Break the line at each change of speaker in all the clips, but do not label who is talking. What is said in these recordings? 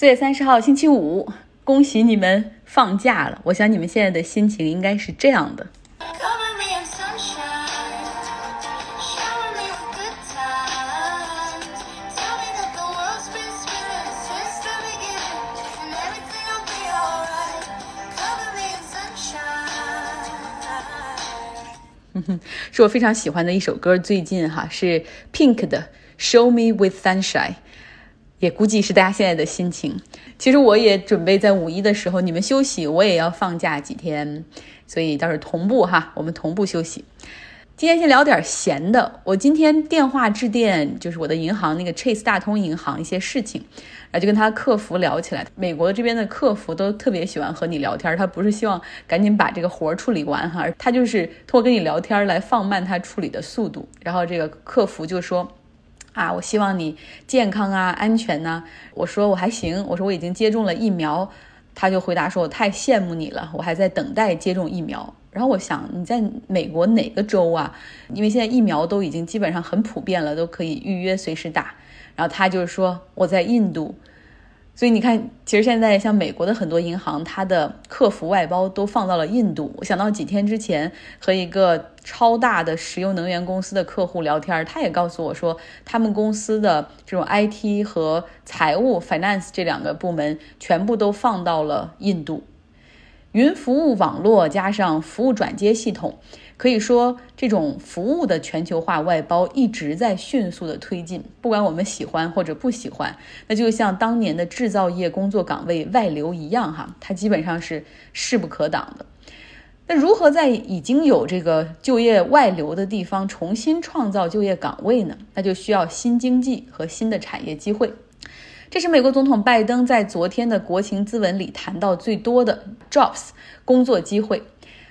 四月三十号星期五，恭喜你们放假了！我想你们现在的心情应该是这样的。是我非常喜欢的一首歌，最近哈是 Pink 的《Show Me with Sunshine》。也估计是大家现在的心情。其实我也准备在五一的时候，你们休息，我也要放假几天，所以倒是同步哈，我们同步休息。今天先聊点闲的。我今天电话致电，就是我的银行那个 Chase 大通银行一些事情，然后就跟他客服聊起来。美国这边的客服都特别喜欢和你聊天，他不是希望赶紧把这个活儿处理完哈，他就是通过跟你聊天来放慢他处理的速度。然后这个客服就说。啊，我希望你健康啊，安全呐。我说我还行，我说我已经接种了疫苗。他就回答说：“我太羡慕你了，我还在等待接种疫苗。”然后我想你在美国哪个州啊？因为现在疫苗都已经基本上很普遍了，都可以预约随时打。然后他就是说我在印度。所以你看，其实现在像美国的很多银行，它的客服外包都放到了印度。我想到几天之前和一个超大的石油能源公司的客户聊天，他也告诉我说，他们公司的这种 IT 和财务 （finance） 这两个部门全部都放到了印度。云服务网络加上服务转接系统。可以说，这种服务的全球化外包一直在迅速的推进，不管我们喜欢或者不喜欢，那就像当年的制造业工作岗位外流一样，哈，它基本上是势不可挡的。那如何在已经有这个就业外流的地方重新创造就业岗位呢？那就需要新经济和新的产业机会。这是美国总统拜登在昨天的国情咨文里谈到最多的 jobs 工作机会。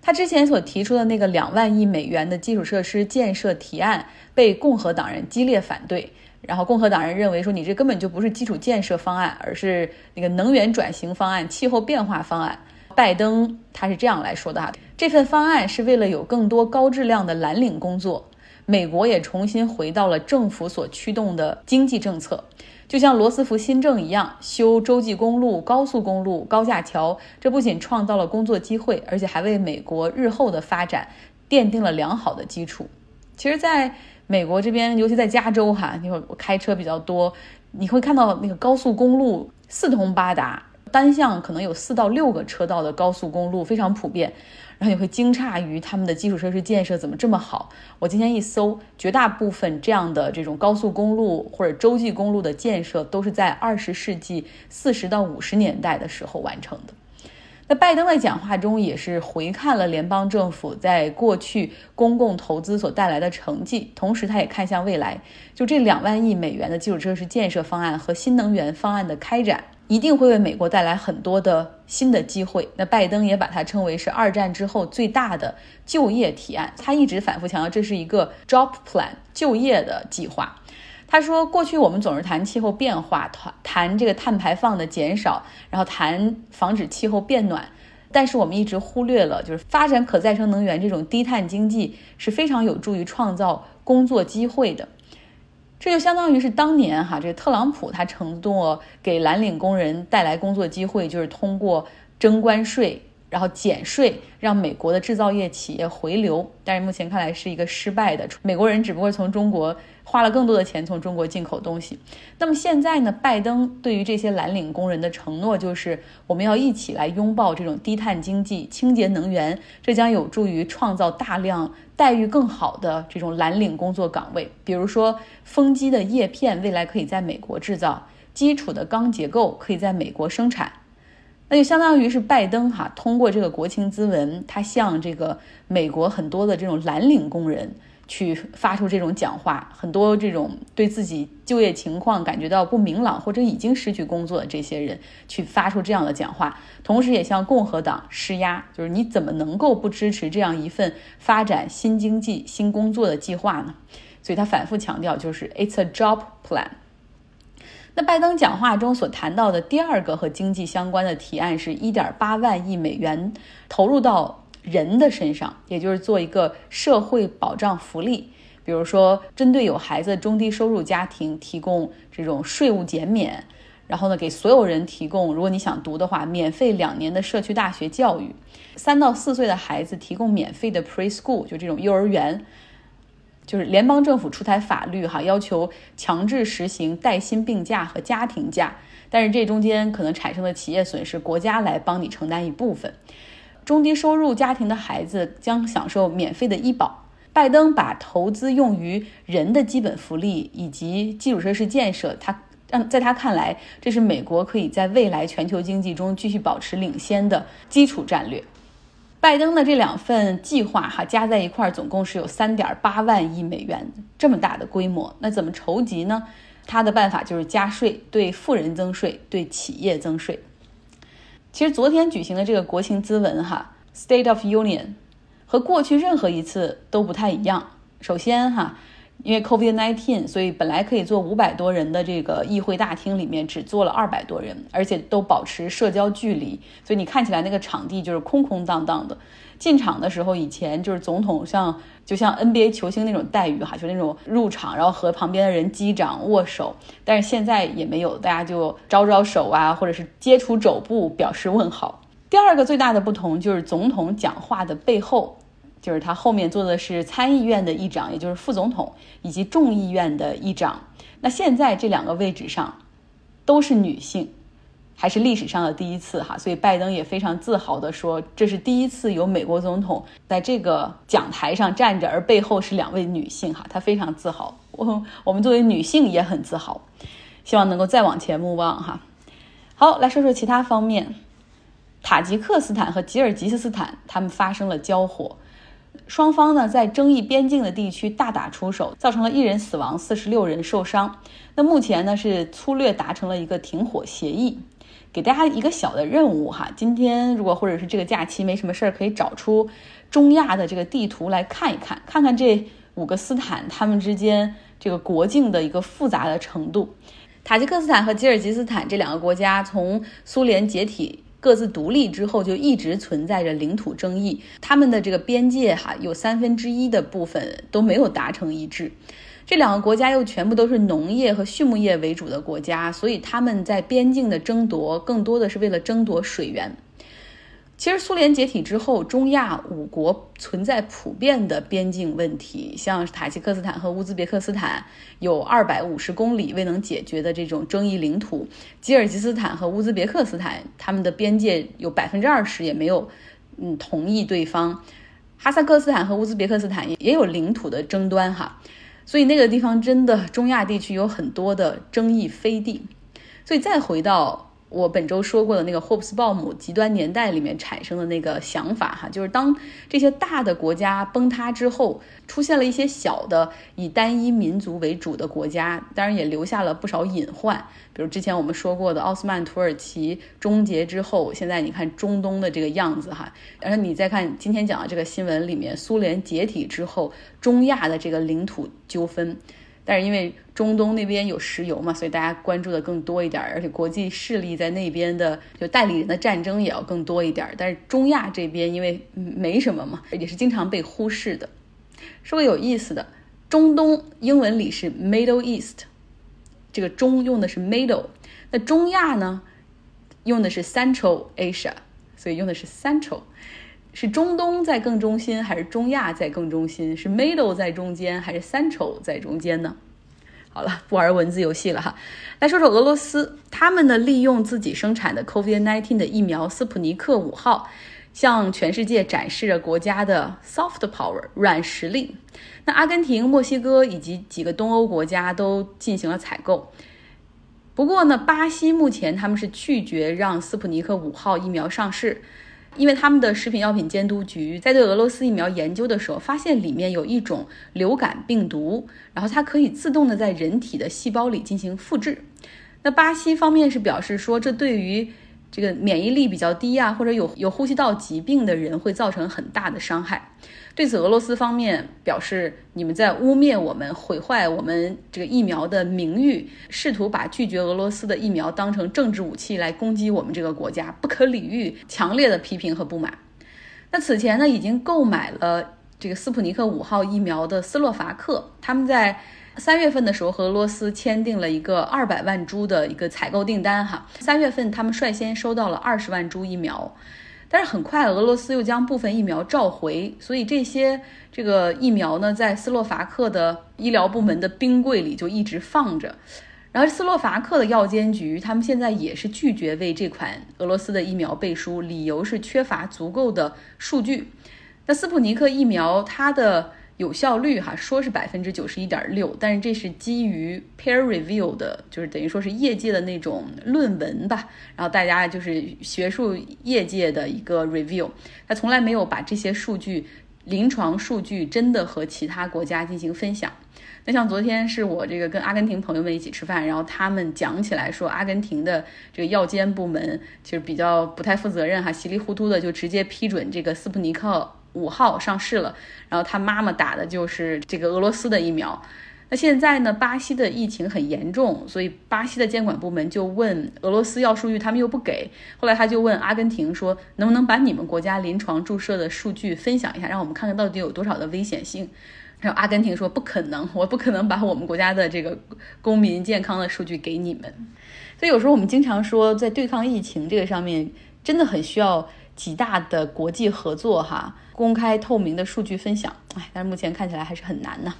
他之前所提出的那个两万亿美元的基础设施建设提案被共和党人激烈反对，然后共和党人认为说你这根本就不是基础建设方案，而是那个能源转型方案、气候变化方案。拜登他是这样来说的哈，这份方案是为了有更多高质量的蓝领工作，美国也重新回到了政府所驱动的经济政策。就像罗斯福新政一样，修洲际公路、高速公路、高架桥，这不仅创造了工作机会，而且还为美国日后的发展奠定了良好的基础。其实，在美国这边，尤其在加州哈，因为我开车比较多，你会看到那个高速公路四通八达，单向可能有四到六个车道的高速公路非常普遍。然后你会惊诧于他们的基础设施建设怎么这么好。我今天一搜，绝大部分这样的这种高速公路或者洲际公路的建设都是在二十世纪四十到五十年代的时候完成的。那拜登在讲话中也是回看了联邦政府在过去公共投资所带来的成绩，同时他也看向未来，就这两万亿美元的基础设施建设方案和新能源方案的开展。一定会为美国带来很多的新的机会。那拜登也把它称为是二战之后最大的就业提案。他一直反复强调，这是一个 job plan 就业的计划。他说，过去我们总是谈气候变化，谈谈这个碳排放的减少，然后谈防止气候变暖，但是我们一直忽略了，就是发展可再生能源这种低碳经济是非常有助于创造工作机会的。这就相当于是当年哈，这个特朗普他承诺给蓝领工人带来工作机会，就是通过征关税，然后减税，让美国的制造业企业回流。但是目前看来是一个失败的，美国人只不过从中国花了更多的钱从中国进口东西。那么现在呢，拜登对于这些蓝领工人的承诺就是，我们要一起来拥抱这种低碳经济、清洁能源，这将有助于创造大量。待遇更好的这种蓝领工作岗位，比如说风机的叶片未来可以在美国制造，基础的钢结构可以在美国生产，那就相当于是拜登哈通过这个国情咨文，他向这个美国很多的这种蓝领工人。去发出这种讲话，很多这种对自己就业情况感觉到不明朗或者已经失去工作的这些人，去发出这样的讲话，同时也向共和党施压，就是你怎么能够不支持这样一份发展新经济、新工作的计划呢？所以他反复强调，就是 It's a job plan。那拜登讲话中所谈到的第二个和经济相关的提案是1.8万亿美元投入到。人的身上，也就是做一个社会保障福利，比如说针对有孩子中低收入家庭提供这种税务减免，然后呢，给所有人提供，如果你想读的话，免费两年的社区大学教育。三到四岁的孩子提供免费的 preschool，就这种幼儿园。就是联邦政府出台法律哈，要求强制实行带薪病假和家庭假，但是这中间可能产生的企业损失，国家来帮你承担一部分。中低收入家庭的孩子将享受免费的医保。拜登把投资用于人的基本福利以及基础设施建设，他让在他看来，这是美国可以在未来全球经济中继续保持领先的基础战略。拜登的这两份计划哈加在一块儿，总共是有三点八万亿美元这么大的规模。那怎么筹集呢？他的办法就是加税，对富人增税，对企业增税。其实昨天举行的这个国情咨文哈，State of Union。和过去任何一次都不太一样。首先哈，因为 COVID-19，所以本来可以坐五百多人的这个议会大厅里面只坐了二百多人，而且都保持社交距离，所以你看起来那个场地就是空空荡荡的。进场的时候，以前就是总统像就像 NBA 球星那种待遇哈，就那种入场然后和旁边的人击掌握手，但是现在也没有，大家就招招手啊，或者是接触肘部表示问好。第二个最大的不同就是总统讲话的背后。就是他后面坐的是参议院的议长，也就是副总统，以及众议院的议长。那现在这两个位置上都是女性，还是历史上的第一次哈。所以拜登也非常自豪地说，这是第一次有美国总统在这个讲台上站着，而背后是两位女性哈，他非常自豪。我我们作为女性也很自豪，希望能够再往前目望哈。好，来说说其他方面，塔吉克斯坦和吉尔吉斯斯坦他们发生了交火。双方呢在争议边境的地区大打出手，造成了一人死亡，四十六人受伤。那目前呢是粗略达成了一个停火协议。给大家一个小的任务哈，今天如果或者是这个假期没什么事儿，可以找出中亚的这个地图来看一看，看看这五个斯坦他们之间这个国境的一个复杂的程度。塔吉克斯坦和吉尔吉斯坦这两个国家从苏联解体。各自独立之后，就一直存在着领土争议。他们的这个边界，哈，有三分之一的部分都没有达成一致。这两个国家又全部都是农业和畜牧业为主的国家，所以他们在边境的争夺，更多的是为了争夺水源。其实苏联解体之后，中亚五国存在普遍的边境问题，像塔吉克斯坦和乌兹别克斯坦有二百五十公里未能解决的这种争议领土；吉尔吉斯坦和乌兹别克斯坦他们的边界有百分之二十也没有嗯同意对方；哈萨克斯坦和乌兹别克斯坦也也有领土的争端哈，所以那个地方真的中亚地区有很多的争议飞地，所以再回到。我本周说过的那个霍布斯鲍姆极端年代里面产生的那个想法哈，就是当这些大的国家崩塌之后，出现了一些小的以单一民族为主的国家，当然也留下了不少隐患。比如之前我们说过的奥斯曼土耳其终结之后，现在你看中东的这个样子哈，然后你再看今天讲的这个新闻里面，苏联解体之后，中亚的这个领土纠纷。但是因为中东那边有石油嘛，所以大家关注的更多一点，而且国际势力在那边的就代理人的战争也要更多一点。但是中亚这边因为没什么嘛，也是经常被忽视的。说个有意思的，中东英文里是 Middle East，这个中用的是 Middle，那中亚呢用的是 Central Asia，所以用的是 Central。是中东在更中心，还是中亚在更中心？是 middle 在中间，还是 central 在中间呢？好了，不玩文字游戏了哈，来说说俄罗斯，他们呢利用自己生产的 COVID-19 的疫苗斯普尼克五号，向全世界展示了国家的 soft power 软实力。那阿根廷、墨西哥以及几个东欧国家都进行了采购。不过呢，巴西目前他们是拒绝让斯普尼克五号疫苗上市。因为他们的食品药品监督局在对俄罗斯疫苗研究的时候，发现里面有一种流感病毒，然后它可以自动的在人体的细胞里进行复制。那巴西方面是表示说，这对于这个免疫力比较低啊，或者有有呼吸道疾病的人会造成很大的伤害。对此，俄罗斯方面表示，你们在污蔑我们，毁坏我们这个疫苗的名誉，试图把拒绝俄罗斯的疫苗当成政治武器来攻击我们这个国家，不可理喻，强烈的批评和不满。那此前呢，已经购买了这个斯普尼克五号疫苗的斯洛伐克，他们在三月份的时候和俄罗斯签订了一个二百万株的一个采购订单哈。三月份他们率先收到了二十万株疫苗，但是很快俄罗斯又将部分疫苗召回，所以这些这个疫苗呢，在斯洛伐克的医疗部门的冰柜里就一直放着。然后斯洛伐克的药监局，他们现在也是拒绝为这款俄罗斯的疫苗背书，理由是缺乏足够的数据。那斯普尼克疫苗它的有效率哈说是百分之九十一点六，但是这是基于 peer review 的，就是等于说是业界的那种论文吧，然后大家就是学术业界的一个 review，他从来没有把这些数据临床数据真的和其他国家进行分享。那像昨天是我这个跟阿根廷朋友们一起吃饭，然后他们讲起来说，阿根廷的这个药监部门其实比较不太负责任哈，稀里糊涂的就直接批准这个斯普尼克五号上市了，然后他妈妈打的就是这个俄罗斯的疫苗。那现在呢，巴西的疫情很严重，所以巴西的监管部门就问俄罗斯要数据，他们又不给。后来他就问阿根廷说，能不能把你们国家临床注射的数据分享一下，让我们看看到底有多少的危险性。然后阿根廷说不可能，我不可能把我们国家的这个公民健康的数据给你们。所以有时候我们经常说，在对抗疫情这个上面，真的很需要极大的国际合作哈，公开透明的数据分享。哎，但是目前看起来还是很难呢。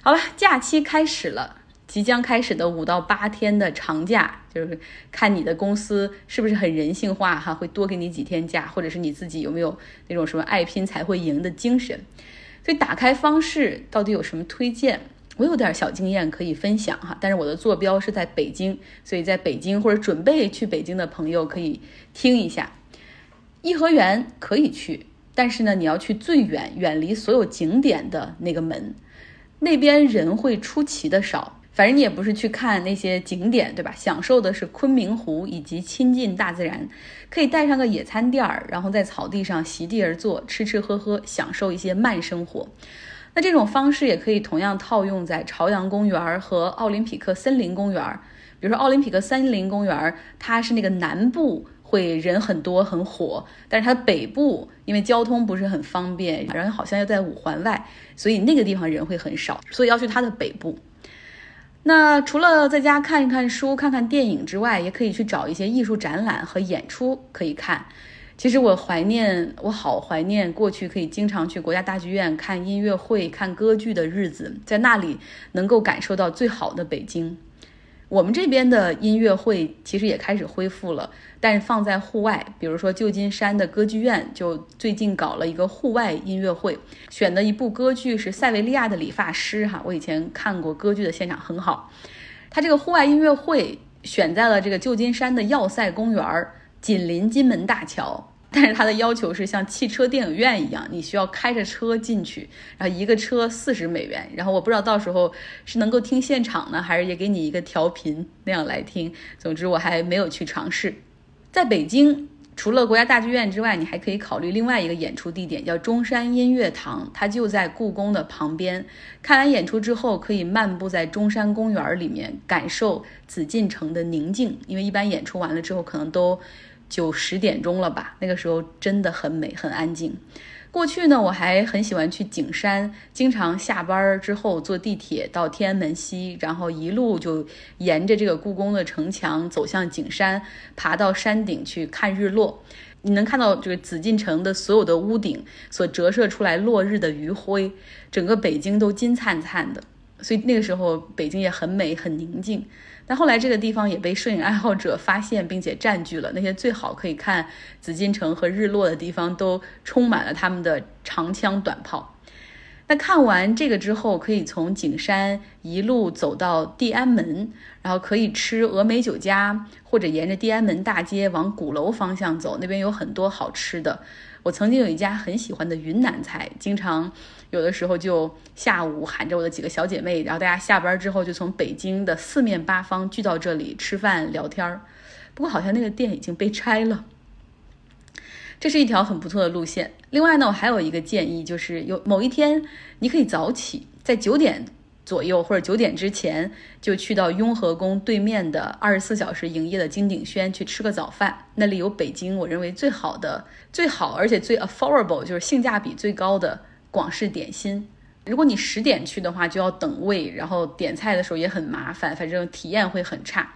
好了，假期开始了，即将开始的五到八天的长假，就是看你的公司是不是很人性化哈，会多给你几天假，或者是你自己有没有那种什么爱拼才会赢的精神。所以打开方式到底有什么推荐？我有点小经验可以分享哈，但是我的坐标是在北京，所以在北京或者准备去北京的朋友可以听一下。颐和园可以去，但是呢，你要去最远、远离所有景点的那个门，那边人会出奇的少。反正你也不是去看那些景点，对吧？享受的是昆明湖以及亲近大自然，可以带上个野餐垫儿，然后在草地上席地而坐，吃吃喝喝，享受一些慢生活。那这种方式也可以同样套用在朝阳公园和奥林匹克森林公园。比如说奥林匹克森林公园，它是那个南部会人很多很火，但是它北部因为交通不是很方便，然后好像又在五环外，所以那个地方人会很少，所以要去它的北部。那除了在家看一看书、看看电影之外，也可以去找一些艺术展览和演出可以看。其实我怀念，我好怀念过去可以经常去国家大剧院看音乐会、看歌剧的日子，在那里能够感受到最好的北京。我们这边的音乐会其实也开始恢复了，但是放在户外，比如说旧金山的歌剧院就最近搞了一个户外音乐会，选的一部歌剧是《塞维利亚的理发师》哈，我以前看过歌剧的现场很好。他这个户外音乐会选在了这个旧金山的要塞公园，紧邻金门大桥。但是它的要求是像汽车电影院一样，你需要开着车进去，然后一个车四十美元。然后我不知道到时候是能够听现场呢，还是也给你一个调频那样来听。总之我还没有去尝试。在北京，除了国家大剧院之外，你还可以考虑另外一个演出地点，叫中山音乐堂，它就在故宫的旁边。看完演出之后，可以漫步在中山公园里面，感受紫禁城的宁静。因为一般演出完了之后，可能都。九十点钟了吧？那个时候真的很美，很安静。过去呢，我还很喜欢去景山，经常下班之后坐地铁到天安门西，然后一路就沿着这个故宫的城墙走向景山，爬到山顶去看日落。你能看到这个紫禁城的所有的屋顶所折射出来落日的余晖，整个北京都金灿灿的。所以那个时候北京也很美，很宁静。但后来这个地方也被摄影爱好者发现，并且占据了那些最好可以看紫禁城和日落的地方，都充满了他们的长枪短炮。那看完这个之后，可以从景山一路走到地安门，然后可以吃峨眉酒家，或者沿着地安门大街往鼓楼方向走，那边有很多好吃的。我曾经有一家很喜欢的云南菜，经常。有的时候就下午喊着我的几个小姐妹，然后大家下班之后就从北京的四面八方聚到这里吃饭聊天儿。不过好像那个店已经被拆了。这是一条很不错的路线。另外呢，我还有一个建议，就是有某一天你可以早起，在九点左右或者九点之前就去到雍和宫对面的二十四小时营业的金鼎轩去吃个早饭。那里有北京我认为最好的、最好而且最 affordable，就是性价比最高的。广式点心，如果你十点去的话，就要等位，然后点菜的时候也很麻烦，反正体验会很差。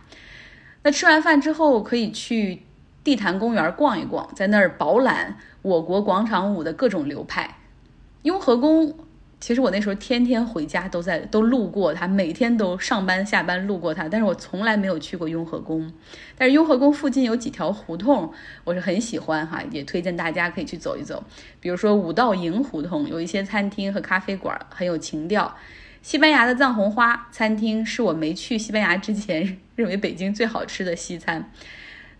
那吃完饭之后，可以去地坛公园逛一逛，在那儿饱览我国广场舞的各种流派。雍和宫。其实我那时候天天回家都在都路过它，每天都上班下班路过它，但是我从来没有去过雍和宫。但是雍和宫附近有几条胡同，我是很喜欢哈，也推荐大家可以去走一走。比如说五道营胡同，有一些餐厅和咖啡馆很有情调。西班牙的藏红花餐厅是我没去西班牙之前认为北京最好吃的西餐。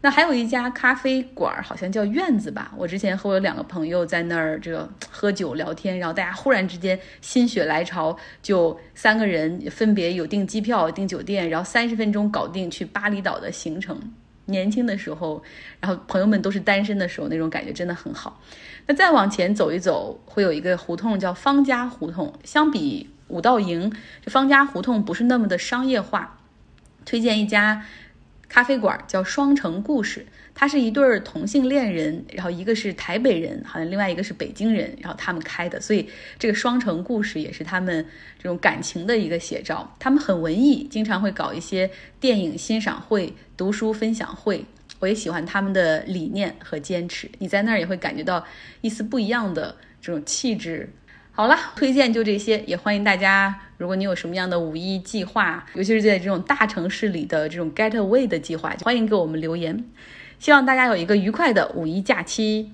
那还有一家咖啡馆，好像叫院子吧。我之前和我两个朋友在那儿这个喝酒聊天，然后大家忽然之间心血来潮，就三个人分别有订机票、订酒店，然后三十分钟搞定去巴厘岛的行程。年轻的时候，然后朋友们都是单身的时候，那种感觉真的很好。那再往前走一走，会有一个胡同叫方家胡同。相比五道营，这方家胡同不是那么的商业化，推荐一家。咖啡馆叫双城故事，它是一对儿同性恋人，然后一个是台北人，好像另外一个是北京人，然后他们开的，所以这个双城故事也是他们这种感情的一个写照。他们很文艺，经常会搞一些电影欣赏会、读书分享会。我也喜欢他们的理念和坚持，你在那儿也会感觉到一丝不一样的这种气质。好了，推荐就这些，也欢迎大家。如果你有什么样的五一计划，尤其是在这种大城市里的这种 get away 的计划，欢迎给我们留言。希望大家有一个愉快的五一假期。